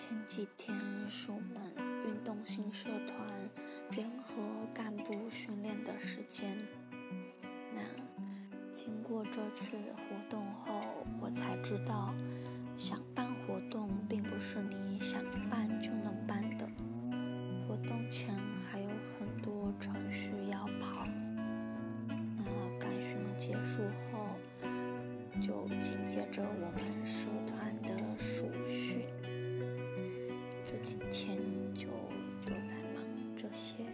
前几天是我们运动新社团联合干部训练的时间。那经过这次活动后，我才知道，想办活动并不是你想办就能办的。活动前还有很多程序要跑。那干训结束后，就紧接着我们社团今天就都在忙这些